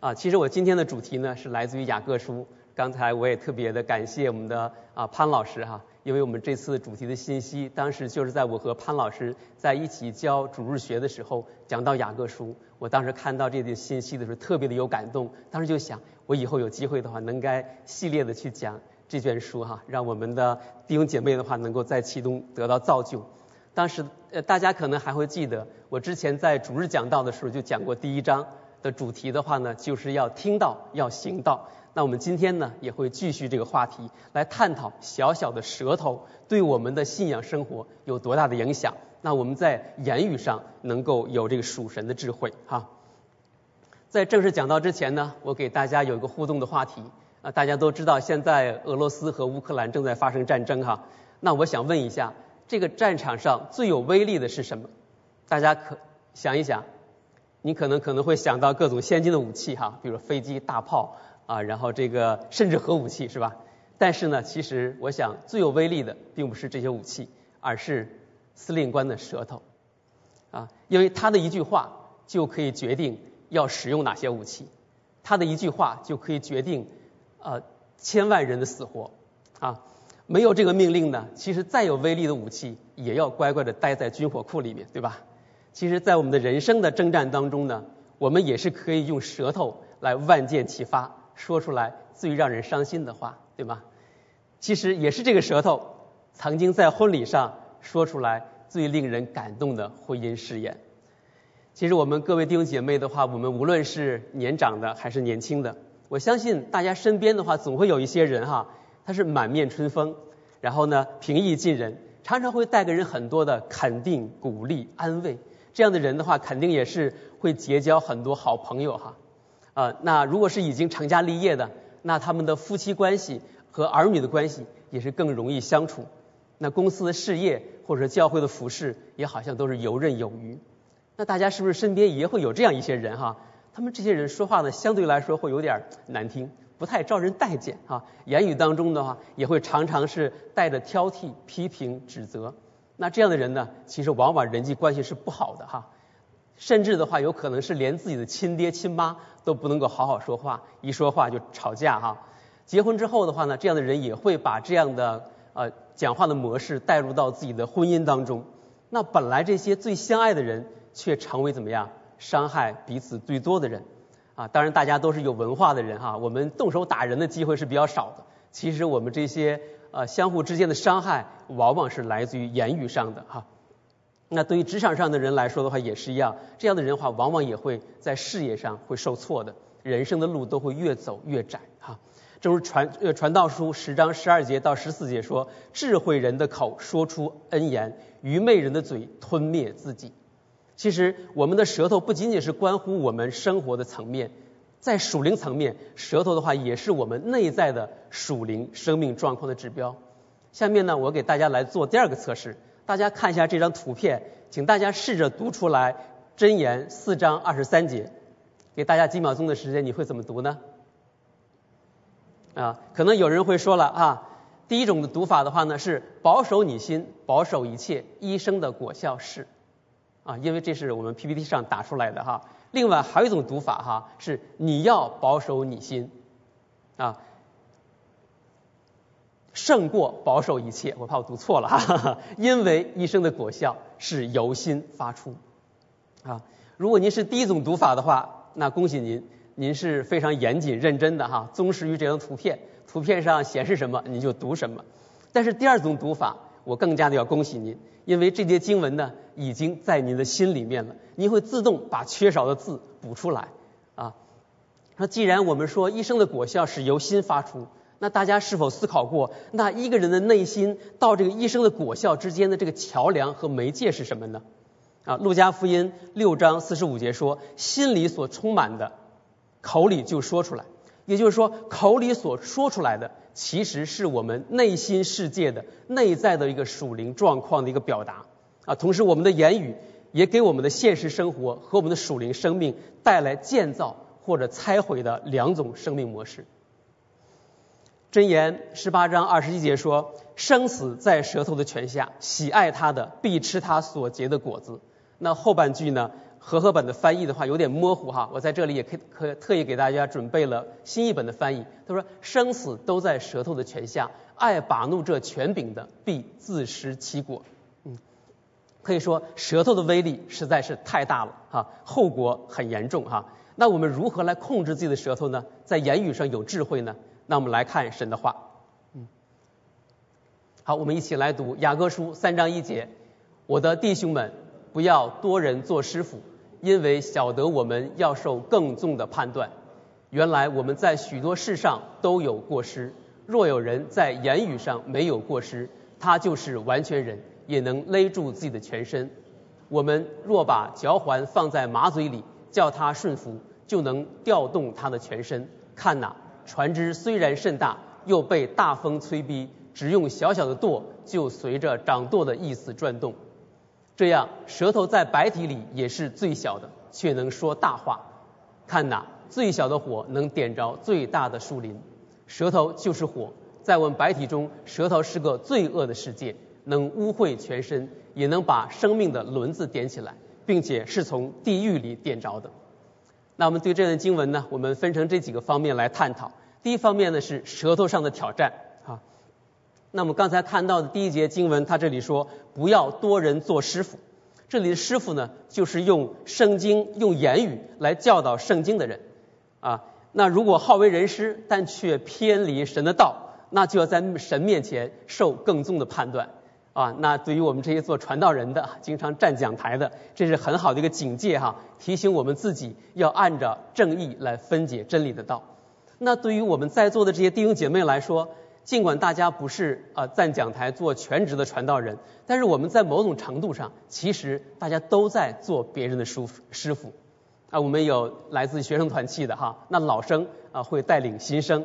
啊，其实我今天的主题呢是来自于雅各书。刚才我也特别的感谢我们的啊潘老师哈，因为我们这次主题的信息，当时就是在我和潘老师在一起教主日学的时候讲到雅各书。我当时看到这些信息的时候，特别的有感动。当时就想，我以后有机会的话，能该系列的去讲这卷书哈，让我们的弟兄姐妹的话能够在其中得到造就。当时呃大家可能还会记得，我之前在主日讲道的时候就讲过第一章。的主题的话呢，就是要听到，要行道。那我们今天呢，也会继续这个话题，来探讨小小的舌头对我们的信仰生活有多大的影响。那我们在言语上能够有这个属神的智慧哈。在正式讲到之前呢，我给大家有一个互动的话题啊，大家都知道现在俄罗斯和乌克兰正在发生战争哈。那我想问一下，这个战场上最有威力的是什么？大家可想一想。你可能可能会想到各种先进的武器哈，比如飞机、大炮啊，然后这个甚至核武器是吧？但是呢，其实我想最有威力的并不是这些武器，而是司令官的舌头啊，因为他的一句话就可以决定要使用哪些武器，他的一句话就可以决定呃千万人的死活啊。没有这个命令呢，其实再有威力的武器也要乖乖的待在军火库里面，对吧？其实，在我们的人生的征战当中呢，我们也是可以用舌头来万箭齐发，说出来最让人伤心的话，对吗？其实也是这个舌头，曾经在婚礼上说出来最令人感动的婚姻誓言。其实我们各位弟兄姐妹的话，我们无论是年长的还是年轻的，我相信大家身边的话，总会有一些人哈，他是满面春风，然后呢平易近人，常常会带给人很多的肯定、鼓励、安慰。这样的人的话，肯定也是会结交很多好朋友哈。啊，那如果是已经成家立业的，那他们的夫妻关系和儿女的关系也是更容易相处。那公司的事业或者教会的服饰也好像都是游刃有余。那大家是不是身边也会有这样一些人哈？他们这些人说话呢，相对来说会有点难听，不太招人待见哈。言语当中的话，也会常常是带着挑剔、批评、指责。那这样的人呢，其实往往人际关系是不好的哈，甚至的话，有可能是连自己的亲爹亲妈都不能够好好说话，一说话就吵架哈。结婚之后的话呢，这样的人也会把这样的呃讲话的模式带入到自己的婚姻当中。那本来这些最相爱的人，却成为怎么样伤害彼此最多的人啊？当然，大家都是有文化的人哈，我们动手打人的机会是比较少的。其实我们这些。呃，相互之间的伤害往往是来自于言语上的哈。那对于职场上的人来说的话，也是一样。这样的人话，往往也会在事业上会受挫的，人生的路都会越走越窄哈。正如传呃传道书十章十二节到十四节说：“智慧人的口说出恩言，愚昧人的嘴吞灭自己。”其实我们的舌头不仅仅是关乎我们生活的层面。在属灵层面，舌头的话也是我们内在的属灵生命状况的指标。下面呢，我给大家来做第二个测试。大家看一下这张图片，请大家试着读出来真言四章二十三节。给大家几秒钟的时间，你会怎么读呢？啊，可能有人会说了啊，第一种的读法的话呢是保守你心，保守一切，医生的果效是啊，因为这是我们 PPT 上打出来的哈。另外还有一种读法哈，是你要保守你心啊，胜过保守一切。我怕我读错了哈，哈 因为医生的果效是由心发出啊。如果您是第一种读法的话，那恭喜您，您是非常严谨认真的哈，忠实于这张图片，图片上显示什么你就读什么。但是第二种读法，我更加的要恭喜您。因为这些经文呢，已经在您的心里面了，您会自动把缺少的字补出来啊。那既然我们说一生的果效是由心发出，那大家是否思考过，那一个人的内心到这个一生的果效之间的这个桥梁和媒介是什么呢？啊，路加福音六章四十五节说，心里所充满的，口里就说出来。也就是说，口里所说出来的，其实是我们内心世界的内在的一个属灵状况的一个表达啊。同时，我们的言语也给我们的现实生活和我们的属灵生命带来建造或者拆毁的两种生命模式。箴言十八章二十一节说：“生死在舌头的泉下，喜爱它的必吃它所结的果子。”那后半句呢？和合本的翻译的话有点模糊哈，我在这里也可可特意给大家准备了新译本的翻译。他说：“生死都在舌头的权下，爱把怒这权柄的，必自食其果。”嗯，可以说舌头的威力实在是太大了哈，后果很严重哈。那我们如何来控制自己的舌头呢？在言语上有智慧呢？那我们来看神的话。嗯，好，我们一起来读雅各书三章一节：“我的弟兄们，不要多人做师傅。”因为晓得我们要受更重的判断，原来我们在许多事上都有过失。若有人在言语上没有过失，他就是完全人，也能勒住自己的全身。我们若把脚环放在马嘴里，叫它顺服，就能调动它的全身。看哪，船只虽然甚大，又被大风吹逼，只用小小的舵，就随着掌舵的意思转动。这样，舌头在白体里也是最小的，却能说大话。看哪，最小的火能点着最大的树林。舌头就是火，在我们白体中，舌头是个罪恶的世界，能污秽全身，也能把生命的轮子点起来，并且是从地狱里点着的。那我们对这段经文呢，我们分成这几个方面来探讨。第一方面呢是舌头上的挑战。那么刚才看到的第一节经文，他这里说不要多人做师傅。这里的师傅呢，就是用圣经、用言语来教导圣经的人啊。那如果好为人师，但却偏离神的道，那就要在神面前受更重的判断啊。那对于我们这些做传道人的、经常站讲台的，这是很好的一个警戒哈，提醒我们自己要按照正义来分解真理的道。那对于我们在座的这些弟兄姐妹来说，尽管大家不是啊站讲台做全职的传道人，但是我们在某种程度上，其实大家都在做别人的师傅师傅啊。我们有来自学生团契的哈，那老生啊会带领新生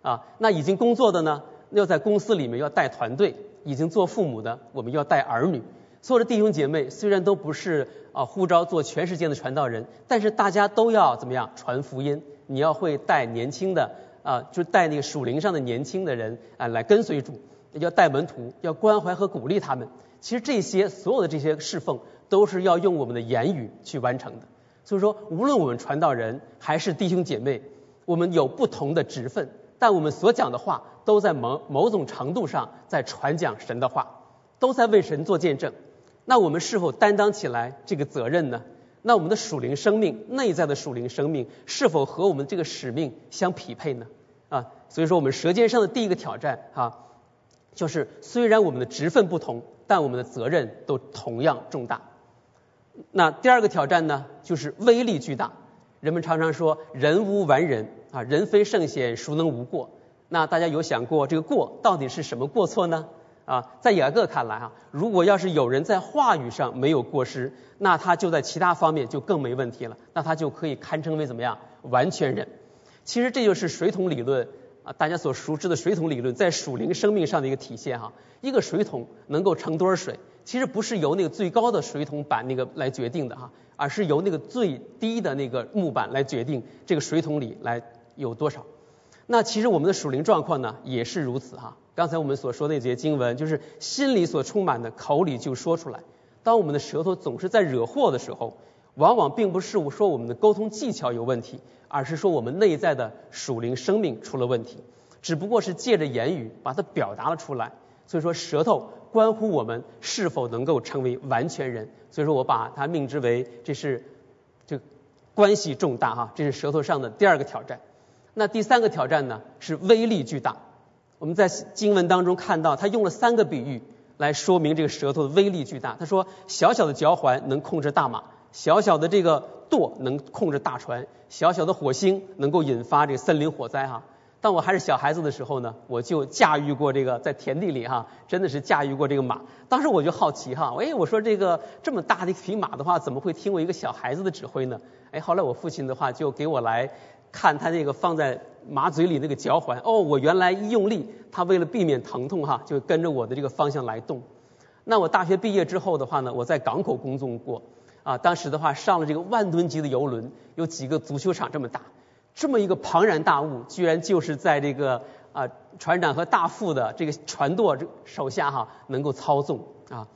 啊，那已经工作的呢，要在公司里面要带团队，已经做父母的，我们要带儿女。所有的弟兄姐妹虽然都不是啊呼召做全世界的传道人，但是大家都要怎么样传福音？你要会带年轻的。啊，就带那个属灵上的年轻的人啊来跟随主，要带门徒，要关怀和鼓励他们。其实这些所有的这些侍奉，都是要用我们的言语去完成的。所以说，无论我们传道人还是弟兄姐妹，我们有不同的职分，但我们所讲的话，都在某某种程度上在传讲神的话，都在为神做见证。那我们是否担当起来这个责任呢？那我们的属灵生命，内在的属灵生命，是否和我们这个使命相匹配呢？啊，所以说我们舌尖上的第一个挑战啊，就是虽然我们的职分不同，但我们的责任都同样重大。那第二个挑战呢，就是威力巨大。人们常常说人无完人啊，人非圣贤，孰能无过？那大家有想过这个过到底是什么过错呢？啊，在雅各看来啊，如果要是有人在话语上没有过失，那他就在其他方面就更没问题了，那他就可以堪称为怎么样完全人。其实这就是水桶理论啊，大家所熟知的水桶理论在属灵生命上的一个体现哈。一个水桶能够盛多少水，其实不是由那个最高的水桶板那个来决定的哈，而是由那个最低的那个木板来决定这个水桶里来有多少。那其实我们的属灵状况呢也是如此哈。刚才我们所说的那节经文，就是心里所充满的，口里就说出来。当我们的舌头总是在惹祸的时候，往往并不是说我们的沟通技巧有问题。而是说我们内在的属灵生命出了问题，只不过是借着言语把它表达了出来。所以说舌头关乎我们是否能够成为完全人。所以说我把它命之为这是这关系重大哈，这是舌头上的第二个挑战。那第三个挑战呢是威力巨大。我们在经文当中看到他用了三个比喻来说明这个舌头的威力巨大。他说小小的脚环能控制大马，小小的这个。舵能控制大船，小小的火星能够引发这个森林火灾哈。当我还是小孩子的时候呢，我就驾驭过这个在田地里哈，真的是驾驭过这个马。当时我就好奇哈，哎，我说这个这么大的一匹马的话，怎么会听我一个小孩子的指挥呢？哎，后来我父亲的话就给我来看他那个放在马嘴里那个脚环，哦，我原来一用力，他为了避免疼痛哈，就跟着我的这个方向来动。那我大学毕业之后的话呢，我在港口工作过。啊，当时的话上了这个万吨级的游轮，有几个足球场这么大，这么一个庞然大物，居然就是在这个啊船长和大副的这个船舵手下哈能够操纵啊。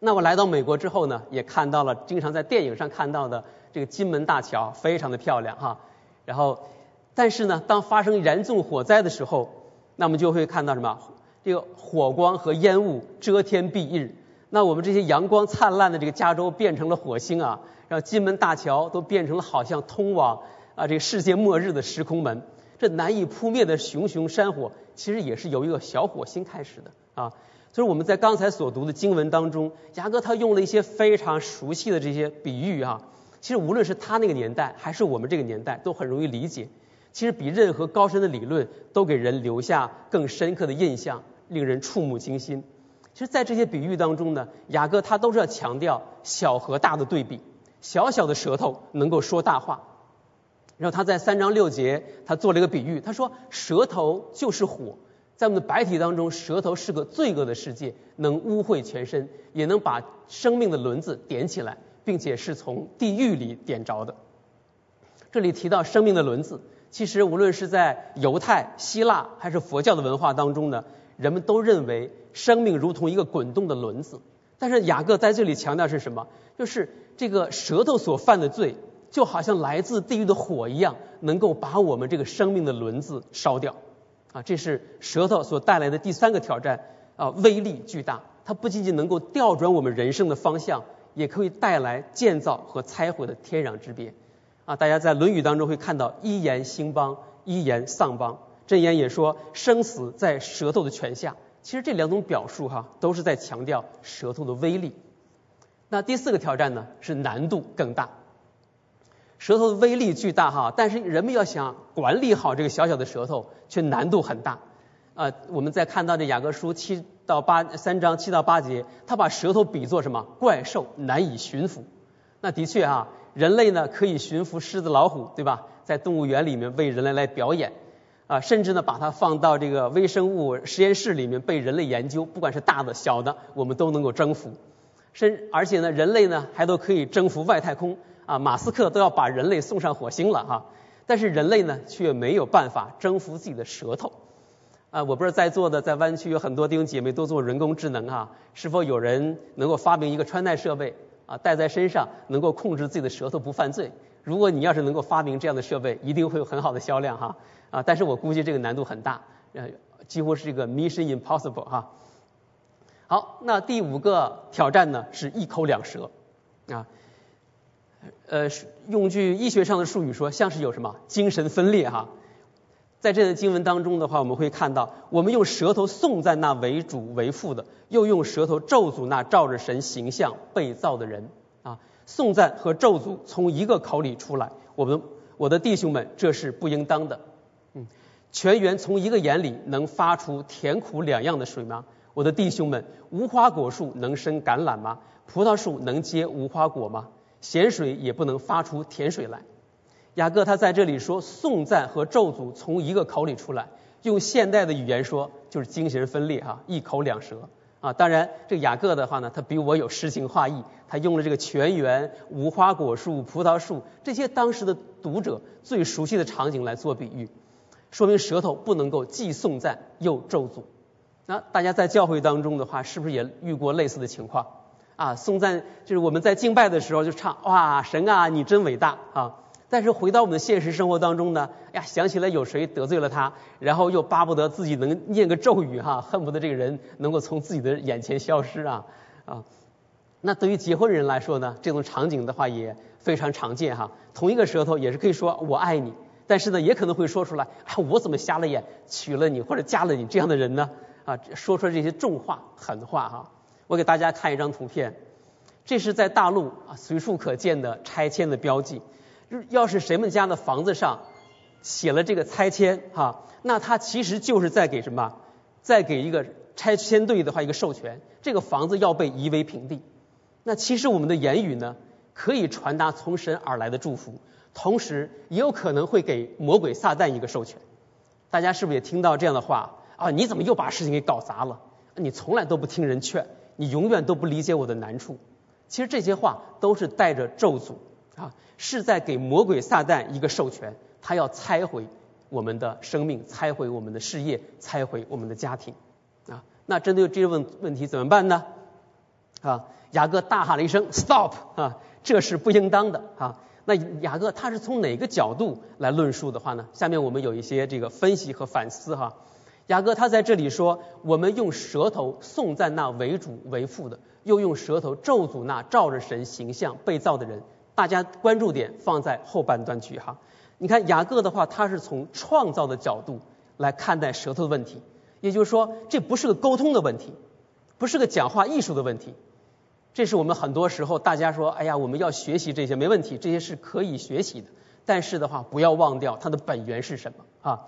那我来到美国之后呢，也看到了经常在电影上看到的这个金门大桥，非常的漂亮哈。然后，但是呢，当发生严重火灾的时候，那么就会看到什么？这个火光和烟雾遮天蔽日。那我们这些阳光灿烂的这个加州变成了火星啊，让金门大桥都变成了好像通往啊这个世界末日的时空门。这难以扑灭的熊熊山火，其实也是由一个小火星开始的啊。就是我们在刚才所读的经文当中，雅各他用了一些非常熟悉的这些比喻啊。其实无论是他那个年代，还是我们这个年代，都很容易理解。其实比任何高深的理论都给人留下更深刻的印象，令人触目惊心。其实，在这些比喻当中呢，雅各他都是要强调小和大的对比。小小的舌头能够说大话。然后他在三章六节，他做了一个比喻，他说舌头就是火。在我们的白体当中，舌头是个罪恶的世界，能污秽全身，也能把生命的轮子点起来，并且是从地狱里点着的。这里提到生命的轮子，其实无论是在犹太、希腊还是佛教的文化当中呢，人们都认为生命如同一个滚动的轮子。但是雅各在这里强调是什么？就是这个舌头所犯的罪，就好像来自地狱的火一样，能够把我们这个生命的轮子烧掉。啊，这是舌头所带来的第三个挑战啊，威力巨大。它不仅仅能够调转我们人生的方向，也可以带来建造和拆毁的天壤之别。啊，大家在《论语》当中会看到“一言兴邦，一言丧邦”。箴言也说“生死在舌头的权下”。其实这两种表述哈，都是在强调舌头的威力。那第四个挑战呢，是难度更大。舌头的威力巨大哈，但是人们要想管理好这个小小的舌头，却难度很大。啊，我们在看到这雅各书七到八三章七到八节，他把舌头比作什么怪兽，难以驯服。那的确啊，人类呢可以驯服狮子老虎，对吧？在动物园里面为人类来表演，啊，甚至呢把它放到这个微生物实验室里面被人类研究，不管是大的小的，我们都能够征服。甚而且呢，人类呢还都可以征服外太空。啊，马斯克都要把人类送上火星了哈，但是人类呢却没有办法征服自己的舌头。啊，我不知道在座的在湾区有很多弟兄姐妹都做人工智能哈，是否有人能够发明一个穿戴设备啊，戴在身上能够控制自己的舌头不犯罪？如果你要是能够发明这样的设备，一定会有很好的销量哈。啊，但是我估计这个难度很大，呃，几乎是一个 mission impossible 哈。好，那第五个挑战呢是一口两舌啊。呃，用句医学上的术语说，像是有什么精神分裂哈。在这段经文当中的话，我们会看到，我们用舌头颂赞那为主为父的，又用舌头咒诅那照着神形象被造的人啊。颂赞和咒诅从一个口里出来，我们我的弟兄们，这是不应当的。嗯，泉源从一个眼里能发出甜苦两样的水吗？我的弟兄们，无花果树能生橄榄吗？葡萄树能结无花果吗？咸水也不能发出甜水来。雅各他在这里说颂赞和咒诅从一个口里出来，用现代的语言说就是精神分裂哈，一口两舌啊。当然，这雅各的话呢，他比我有诗情画意，他用了这个泉源、无花果树、葡萄树这些当时的读者最熟悉的场景来做比喻，说明舌头不能够既颂赞又咒诅。那大家在教会当中的话，是不是也遇过类似的情况？啊，颂赞就是我们在敬拜的时候就唱哇，神啊，你真伟大啊！但是回到我们的现实生活当中呢，哎呀，想起来有谁得罪了他，然后又巴不得自己能念个咒语哈，恨不得这个人能够从自己的眼前消失啊啊！那对于结婚人来说呢，这种场景的话也非常常见哈。同一个舌头也是可以说我爱你，但是呢，也可能会说出来啊，我怎么瞎了眼娶了你或者嫁了你这样的人呢？啊，说出来这些重话狠话哈。我给大家看一张图片，这是在大陆啊随处可见的拆迁的标记。要是谁们家的房子上写了这个拆迁哈，那他其实就是在给什么？在给一个拆迁队的话一个授权，这个房子要被夷为平地。那其实我们的言语呢，可以传达从神而来的祝福，同时也有可能会给魔鬼撒旦一个授权。大家是不是也听到这样的话啊？你怎么又把事情给搞砸了？你从来都不听人劝。你永远都不理解我的难处，其实这些话都是带着咒诅啊，是在给魔鬼撒旦一个授权，他要拆毁我们的生命，拆毁我们的事业，拆毁我们的家庭啊。那针对这个问问题怎么办呢？啊，雅各大喊了一声 “stop” 啊，这是不应当的啊。那雅各他是从哪个角度来论述的话呢？下面我们有一些这个分析和反思哈。雅各他在这里说，我们用舌头颂赞那为主为父的，又用舌头咒诅那照着神形象被造的人。大家关注点放在后半段去哈。你看雅各的话，他是从创造的角度来看待舌头的问题，也就是说，这不是个沟通的问题，不是个讲话艺术的问题。这是我们很多时候大家说，哎呀，我们要学习这些没问题，这些是可以学习的。但是的话，不要忘掉它的本源是什么啊？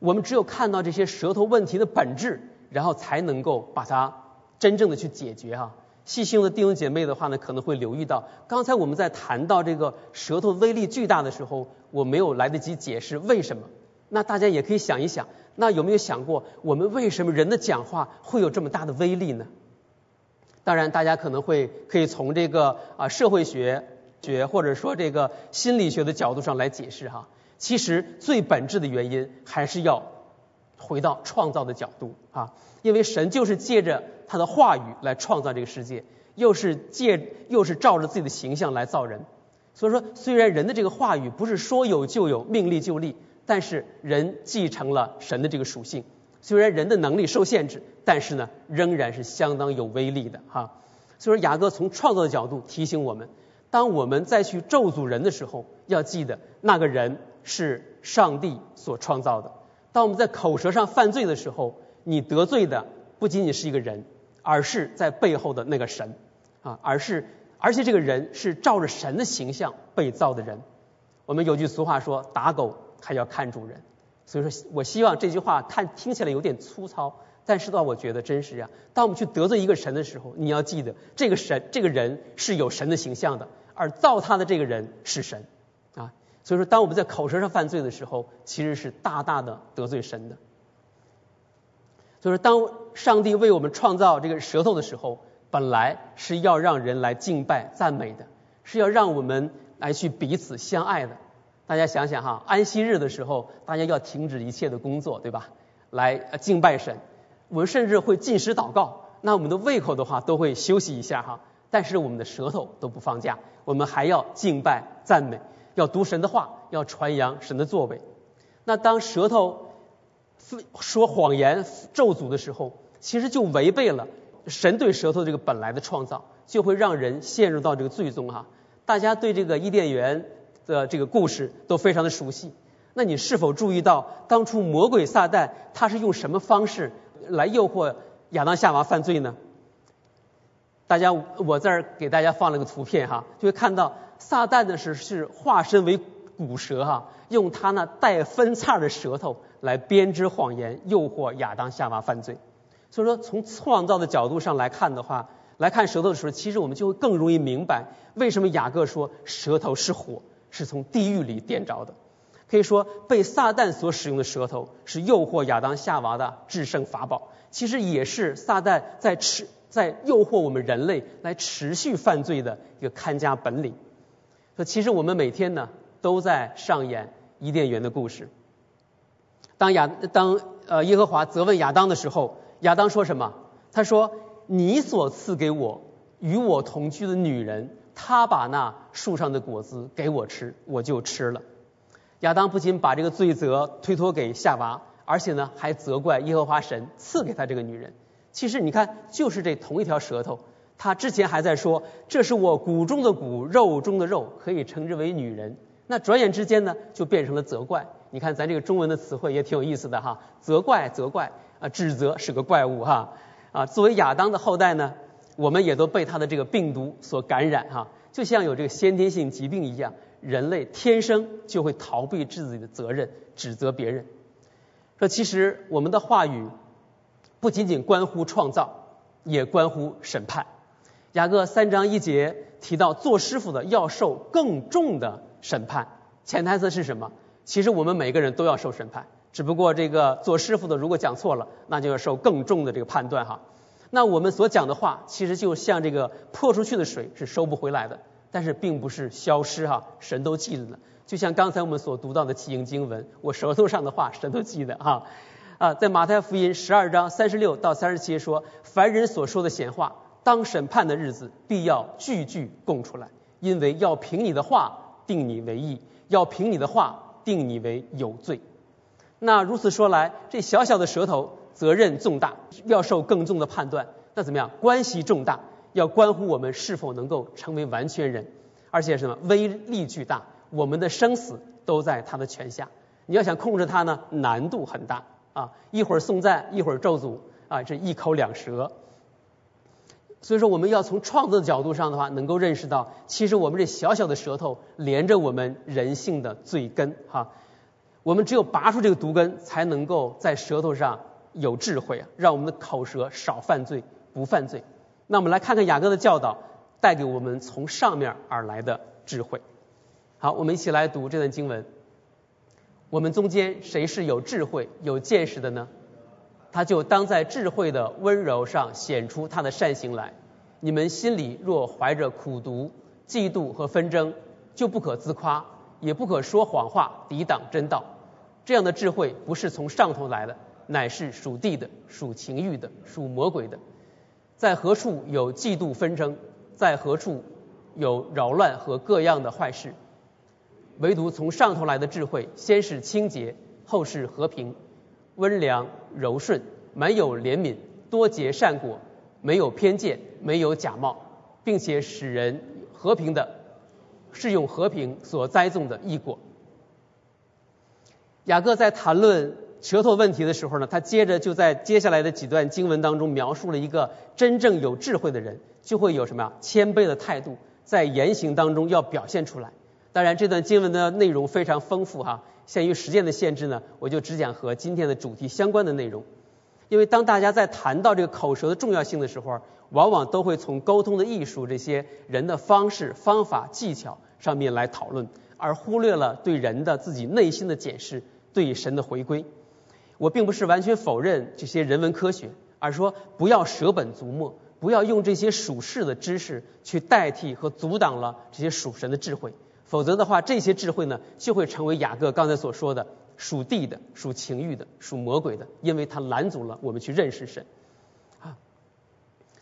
我们只有看到这些舌头问题的本质，然后才能够把它真正的去解决哈。细心的弟兄姐妹的话呢，可能会留意到，刚才我们在谈到这个舌头威力巨大的时候，我没有来得及解释为什么。那大家也可以想一想，那有没有想过，我们为什么人的讲话会有这么大的威力呢？当然，大家可能会可以从这个啊社会学学或者说这个心理学的角度上来解释哈。其实最本质的原因还是要回到创造的角度啊，因为神就是借着他的话语来创造这个世界，又是借又是照着自己的形象来造人。所以说，虽然人的这个话语不是说有就有、命立就立，但是人继承了神的这个属性。虽然人的能力受限制，但是呢，仍然是相当有威力的哈。所以说，雅各从创造的角度提醒我们，当我们再去咒诅人的时候，要记得那个人。是上帝所创造的。当我们在口舌上犯罪的时候，你得罪的不仅仅是一个人，而是在背后的那个神啊，而是而且这个人是照着神的形象被造的人。我们有句俗话说，打狗还要看主人。所以说我希望这句话看听起来有点粗糙，但是的话，我觉得真实呀。当我们去得罪一个神的时候，你要记得，这个神这个人是有神的形象的，而造他的这个人是神。所以说，当我们在口舌上犯罪的时候，其实是大大的得罪神的。所以说，当上帝为我们创造这个舌头的时候，本来是要让人来敬拜赞美的，是要让我们来去彼此相爱的。大家想想哈，安息日的时候，大家要停止一切的工作，对吧？来敬拜神。我们甚至会进食祷告，那我们的胃口的话都会休息一下哈，但是我们的舌头都不放假，我们还要敬拜赞美。要读神的话，要传扬神的作为。那当舌头说谎言、咒诅的时候，其实就违背了神对舌头这个本来的创造，就会让人陷入到这个罪中哈。大家对这个伊甸园的这个故事都非常的熟悉。那你是否注意到，当初魔鬼撒旦他是用什么方式来诱惑亚当夏娃犯罪呢？大家，我这儿给大家放了个图片哈，就会看到。撒旦的是是化身为古蛇哈，用他那带分叉的舌头来编织谎言，诱惑亚当夏娃犯罪。所以说，从创造的角度上来看的话，来看舌头的时候，其实我们就会更容易明白为什么雅各说舌头是火，是从地狱里点着的。可以说，被撒旦所使用的舌头是诱惑亚当夏娃的制胜法宝，其实也是撒旦在持在诱惑我们人类来持续犯罪的一个看家本领。说其实我们每天呢都在上演伊甸园的故事。当亚当呃耶和华责问亚当的时候，亚当说什么？他说：“你所赐给我与我同居的女人，她把那树上的果子给我吃，我就吃了。”亚当不仅把这个罪责推脱给夏娃，而且呢还责怪耶和华神赐给他这个女人。其实你看，就是这同一条舌头。他之前还在说，这是我骨中的骨，肉中的肉，可以称之为女人。那转眼之间呢，就变成了责怪。你看咱这个中文的词汇也挺有意思的哈，责怪、责怪啊，指责是个怪物哈啊。作为亚当的后代呢，我们也都被他的这个病毒所感染哈，就像有这个先天性疾病一样，人类天生就会逃避自己的责任，指责别人。说其实我们的话语不仅仅关乎创造，也关乎审判。雅各三章一节提到，做师傅的要受更重的审判。潜台词是什么？其实我们每个人都要受审判，只不过这个做师傅的如果讲错了，那就要受更重的这个判断哈。那我们所讲的话，其实就像这个泼出去的水是收不回来的，但是并不是消失哈，神都记着呢。就像刚才我们所读到的启应经文，我舌头上的话，神都记得哈。啊，在马太福音十二章三十六到三十七说，凡人所说的闲话。当审判的日子，必要句句供出来，因为要凭你的话定你为义，要凭你的话定你为有罪。那如此说来，这小小的舌头责任重大，要受更重的判断。那怎么样？关系重大，要关乎我们是否能够成为完全人，而且什么威力巨大，我们的生死都在他的权下。你要想控制它呢，难度很大啊！一会儿颂赞，一会儿咒诅啊，这一口两舌。所以说，我们要从创作的角度上的话，能够认识到，其实我们这小小的舌头连着我们人性的罪根哈。我们只有拔出这个毒根，才能够在舌头上有智慧啊，让我们的口舌少犯罪，不犯罪。那我们来看看雅各的教导带给我们从上面而来的智慧。好，我们一起来读这段经文。我们中间谁是有智慧、有见识的呢？他就当在智慧的温柔上显出他的善行来。你们心里若怀着苦毒、嫉妒和纷争，就不可自夸。也不可说谎话抵挡真道，这样的智慧不是从上头来的，乃是属地的、属情欲的、属魔鬼的。在何处有嫉妒纷争，在何处有扰乱和各样的坏事，唯独从上头来的智慧，先是清洁，后是和平、温良、柔顺，满有怜悯，多结善果，没有偏见，没有假冒，并且使人和平的。是用和平所栽种的异果。雅各在谈论舌头问题的时候呢，他接着就在接下来的几段经文当中描述了一个真正有智慧的人就会有什么呀？谦卑的态度，在言行当中要表现出来。当然，这段经文的内容非常丰富哈，限于时间的限制呢，我就只讲和今天的主题相关的内容。因为当大家在谈到这个口舌的重要性的时候，往往都会从沟通的艺术这些人的方式、方法、技巧上面来讨论，而忽略了对人的自己内心的检视、对神的回归。我并不是完全否认这些人文科学，而说不要舍本逐末，不要用这些属世的知识去代替和阻挡了这些属神的智慧，否则的话，这些智慧呢就会成为雅各刚才所说的属地的、属情欲的、属魔鬼的，因为它拦阻了我们去认识神。啊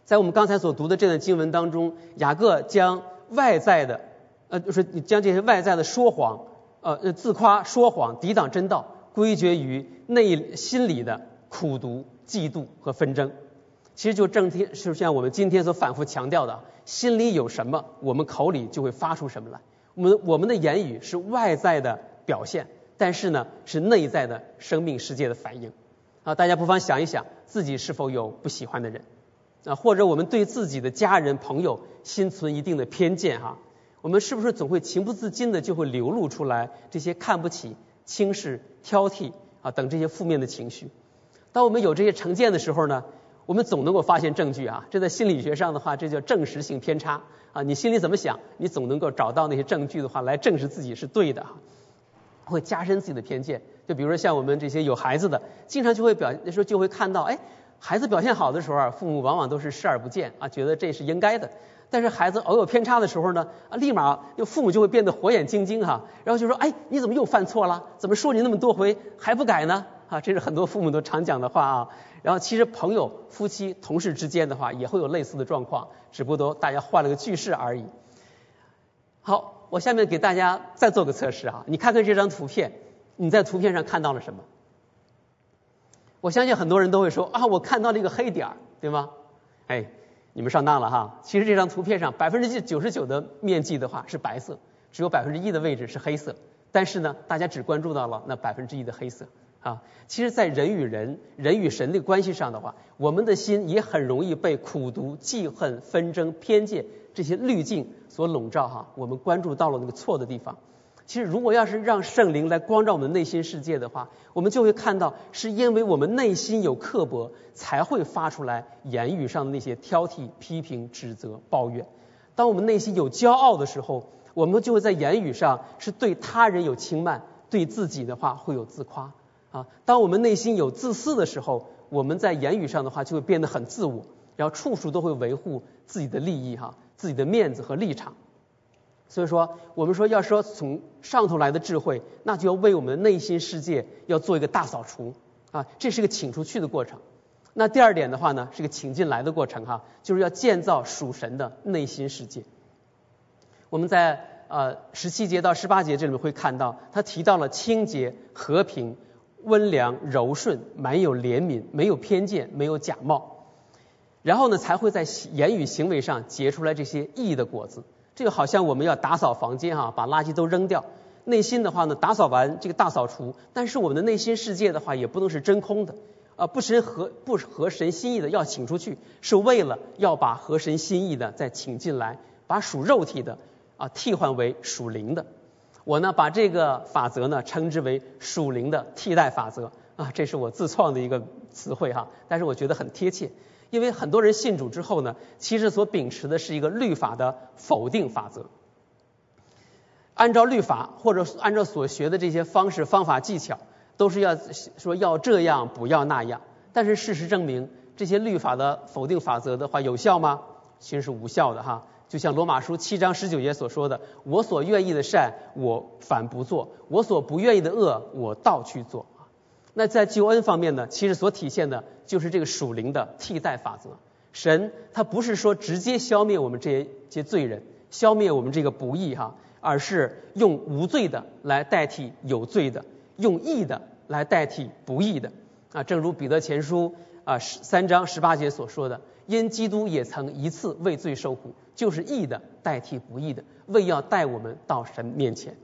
在我们刚才所读的这段经文当中，雅各将外在的，呃，就是将这些外在的说谎、呃自夸、说谎、抵挡真道，归结于内心里的苦读、嫉妒和纷争。其实就正天，就像我们今天所反复强调的，心里有什么，我们口里就会发出什么来。我们我们的言语是外在的表现，但是呢，是内在的生命世界的反应。啊，大家不妨想一想，自己是否有不喜欢的人？啊，或者我们对自己的家人朋友心存一定的偏见哈，我们是不是总会情不自禁的就会流露出来这些看不起、轻视、挑剔啊等这些负面的情绪？当我们有这些成见的时候呢，我们总能够发现证据啊，这在心理学上的话，这叫证实性偏差啊。你心里怎么想，你总能够找到那些证据的话来证实自己是对的，会加深自己的偏见。就比如说像我们这些有孩子的，经常就会表那时候就会看到，哎。孩子表现好的时候，父母往往都是视而不见啊，觉得这是应该的。但是孩子偶有偏差的时候呢，啊，立马就父母就会变得火眼金睛哈，然后就说，哎，你怎么又犯错了？怎么说你那么多回还不改呢？啊，这是很多父母都常讲的话啊。然后其实朋友、夫妻、同事之间的话也会有类似的状况，只不过都大家换了个句式而已。好，我下面给大家再做个测试啊，你看看这张图片，你在图片上看到了什么？我相信很多人都会说啊，我看到了一个黑点儿，对吗？哎，你们上当了哈！其实这张图片上百分之九十九的面积的话是白色，只有百分之一的位置是黑色。但是呢，大家只关注到了那百分之一的黑色啊。其实，在人与人、人与神的关系上的话，我们的心也很容易被苦毒、记恨、纷争、偏见这些滤镜所笼罩哈。我们关注到了那个错的地方。其实，如果要是让圣灵来光照我们内心世界的话，我们就会看到，是因为我们内心有刻薄，才会发出来言语上的那些挑剔、批评、指责、抱怨。当我们内心有骄傲的时候，我们就会在言语上是对他人有轻慢，对自己的话会有自夸啊。当我们内心有自私的时候，我们在言语上的话就会变得很自我，然后处处都会维护自己的利益哈，自己的面子和立场。所以说，我们说要说从上头来的智慧，那就要为我们的内心世界要做一个大扫除啊，这是个请出去的过程那第二点的话呢，是个请进来的过程哈，就是要建造属神的内心世界。我们在呃十七节到十八节这里面会看到，他提到了清洁、和平、温良、柔顺，满有怜悯，没有偏见，没有假冒，然后呢才会在言语行为上结出来这些意义的果子。这个好像我们要打扫房间哈，把垃圾都扔掉。内心的话呢，打扫完这个大扫除，但是我们的内心世界的话，也不能是真空的。啊，不神合不合神心意的要请出去，是为了要把合神心意的再请进来，把属肉体的啊替换为属灵的。我呢把这个法则呢称之为属灵的替代法则啊，这是我自创的一个词汇哈，但是我觉得很贴切，因为很多人信主之后呢，其实所秉持的是一个律法的否定法则，按照律法或者按照所学的这些方式方法技巧。都是要说要这样不要那样，但是事实证明这些律法的否定法则的话有效吗？其实是无效的哈。就像罗马书七章十九节所说的：“我所愿意的善，我反不做；我所不愿意的恶，我倒去做。”那在救恩方面呢，其实所体现的就是这个属灵的替代法则。神他不是说直接消灭我们这些些罪人，消灭我们这个不义哈，而是用无罪的来代替有罪的。用义的来代替不义的啊，正如彼得前书啊三章十八节所说的，因基督也曾一次为罪受苦，就是义的代替不义的，为要带我们到神面前。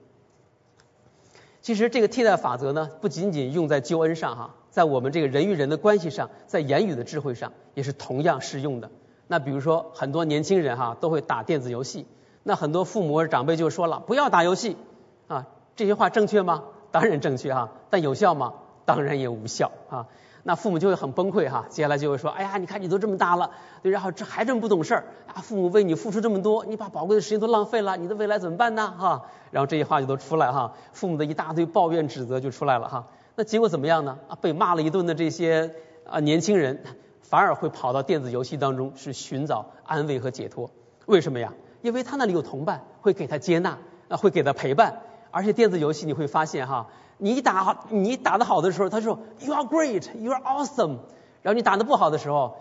其实这个替代法则呢，不仅仅用在救恩上哈，在我们这个人与人的关系上，在言语的智慧上也是同样适用的。那比如说很多年轻人哈都会打电子游戏，那很多父母长辈就说了，不要打游戏啊，这些话正确吗？当然正确哈，但有效吗？当然也无效啊。那父母就会很崩溃哈，接下来就会说：哎呀，你看你都这么大了，对，然后这还这么不懂事儿啊！父母为你付出这么多，你把宝贵的时间都浪费了，你的未来怎么办呢？哈，然后这些话就都出来哈，父母的一大堆抱怨指责就出来了哈。那结果怎么样呢？啊，被骂了一顿的这些啊年轻人，反而会跑到电子游戏当中去寻找安慰和解脱。为什么呀？因为他那里有同伴，会给他接纳，啊，会给他陪伴。而且电子游戏你会发现哈，你打你打的好的时候，他说 You are great, you are awesome。然后你打的不好的时候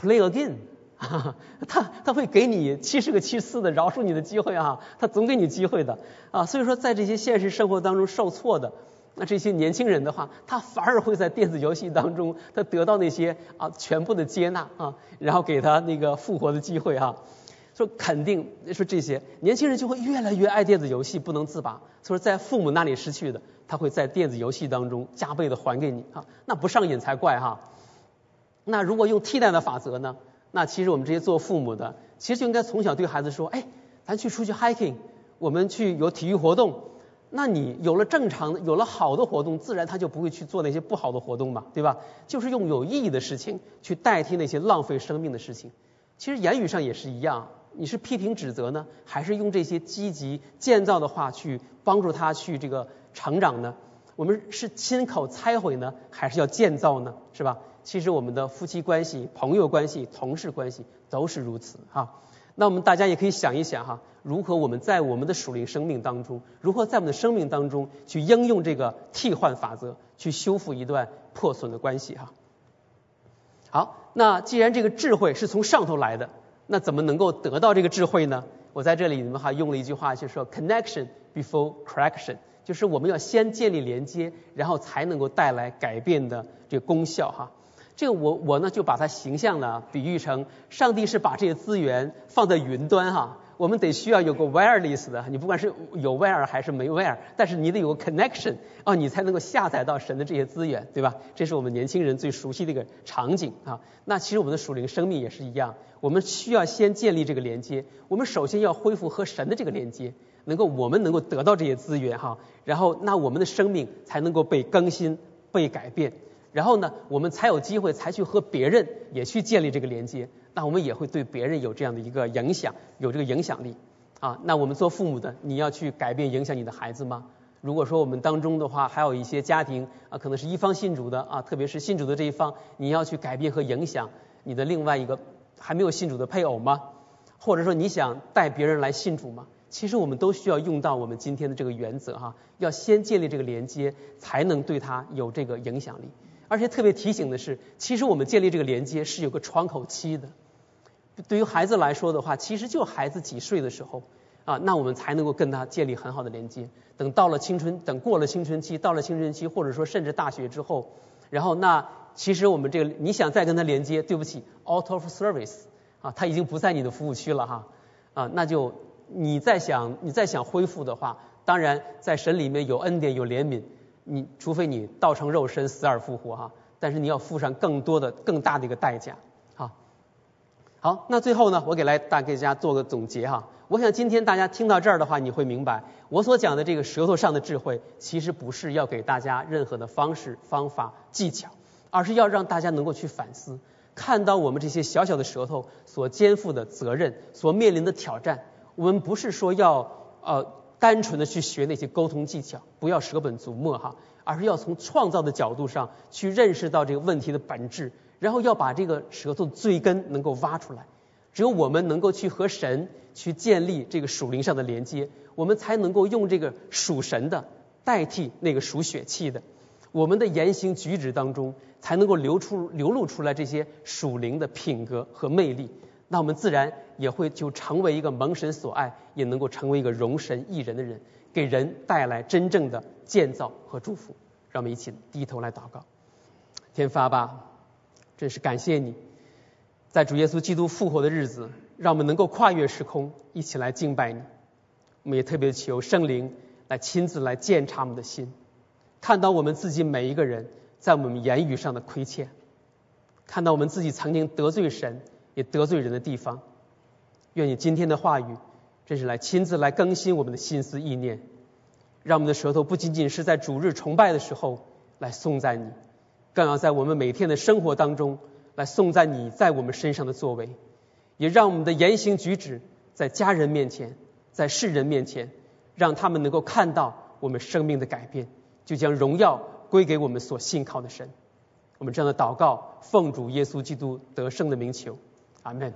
，Play again，他他会给你七十个七次的饶恕你的机会啊，他总给你机会的啊。所以说在这些现实生活当中受挫的那这些年轻人的话，他反而会在电子游戏当中他得到那些啊全部的接纳啊，然后给他那个复活的机会哈。说肯定说这些年轻人就会越来越爱电子游戏，不能自拔。所以说在父母那里失去的，他会在电子游戏当中加倍的还给你啊，那不上瘾才怪哈。那如果用替代的法则呢？那其实我们这些做父母的，其实就应该从小对孩子说，哎，咱去出去 hiking，我们去有体育活动。那你有了正常的、有了好的活动，自然他就不会去做那些不好的活动嘛，对吧？就是用有意义的事情去代替那些浪费生命的事情。其实言语上也是一样。你是批评指责呢，还是用这些积极建造的话去帮助他去这个成长呢？我们是亲口拆毁呢，还是要建造呢？是吧？其实我们的夫妻关系、朋友关系、同事关系都是如此哈。那我们大家也可以想一想哈，如何我们在我们的属灵生命当中，如何在我们的生命当中去应用这个替换法则，去修复一段破损的关系哈。好，那既然这个智慧是从上头来的。那怎么能够得到这个智慧呢？我在这里你们还用了一句话，就是说 connection before correction，就是我们要先建立连接，然后才能够带来改变的这个功效哈。这个我我呢就把它形象的比喻成上帝是把这些资源放在云端哈。我们得需要有个 wireless 的，你不管是有 wire 还是没 wire，但是你得有个 connection，哦，你才能够下载到神的这些资源，对吧？这是我们年轻人最熟悉的一个场景啊。那其实我们的属灵生命也是一样，我们需要先建立这个连接，我们首先要恢复和神的这个连接，能够我们能够得到这些资源哈，然后那我们的生命才能够被更新、被改变，然后呢，我们才有机会才去和别人也去建立这个连接。那我们也会对别人有这样的一个影响，有这个影响力啊。那我们做父母的，你要去改变影响你的孩子吗？如果说我们当中的话，还有一些家庭啊，可能是一方信主的啊，特别是信主的这一方，你要去改变和影响你的另外一个还没有信主的配偶吗？或者说你想带别人来信主吗？其实我们都需要用到我们今天的这个原则哈，要先建立这个连接，才能对他有这个影响力。而且特别提醒的是，其实我们建立这个连接是有个窗口期的。对于孩子来说的话，其实就孩子几岁的时候啊，那我们才能够跟他建立很好的连接。等到了青春，等过了青春期，到了青春期，或者说甚至大学之后，然后那其实我们这个你想再跟他连接，对不起，out of service 啊，他已经不在你的服务区了哈啊，那就你再想你再想恢复的话，当然在神里面有恩典有怜悯，你除非你道成肉身死而复活哈，但是你要付上更多的更大的一个代价。好，那最后呢，我给来大家做个总结哈。我想今天大家听到这儿的话，你会明白我所讲的这个舌头上的智慧，其实不是要给大家任何的方式、方法、技巧，而是要让大家能够去反思，看到我们这些小小的舌头所肩负的责任、所面临的挑战。我们不是说要呃单纯的去学那些沟通技巧，不要舍本逐末哈，而是要从创造的角度上去认识到这个问题的本质。然后要把这个舌头最根能够挖出来，只有我们能够去和神去建立这个属灵上的连接，我们才能够用这个属神的代替那个属血气的，我们的言行举止当中才能够流出流露出来这些属灵的品格和魅力，那我们自然也会就成为一个蒙神所爱，也能够成为一个容神益人的人，给人带来真正的建造和祝福。让我们一起低头来祷告，天发吧。真是感谢你，在主耶稣基督复活的日子，让我们能够跨越时空，一起来敬拜你。我们也特别求圣灵来亲自来鉴察我们的心，看到我们自己每一个人在我们言语上的亏欠，看到我们自己曾经得罪神也得罪人的地方。愿你今天的话语，真是来亲自来更新我们的心思意念，让我们的舌头不仅仅是在主日崇拜的时候来颂赞你。更要在我们每天的生活当中来颂赞你在我们身上的作为，也让我们的言行举止在家人面前，在世人面前，让他们能够看到我们生命的改变，就将荣耀归给我们所信靠的神。我们这样的祷告，奉主耶稣基督得胜的名求，阿门。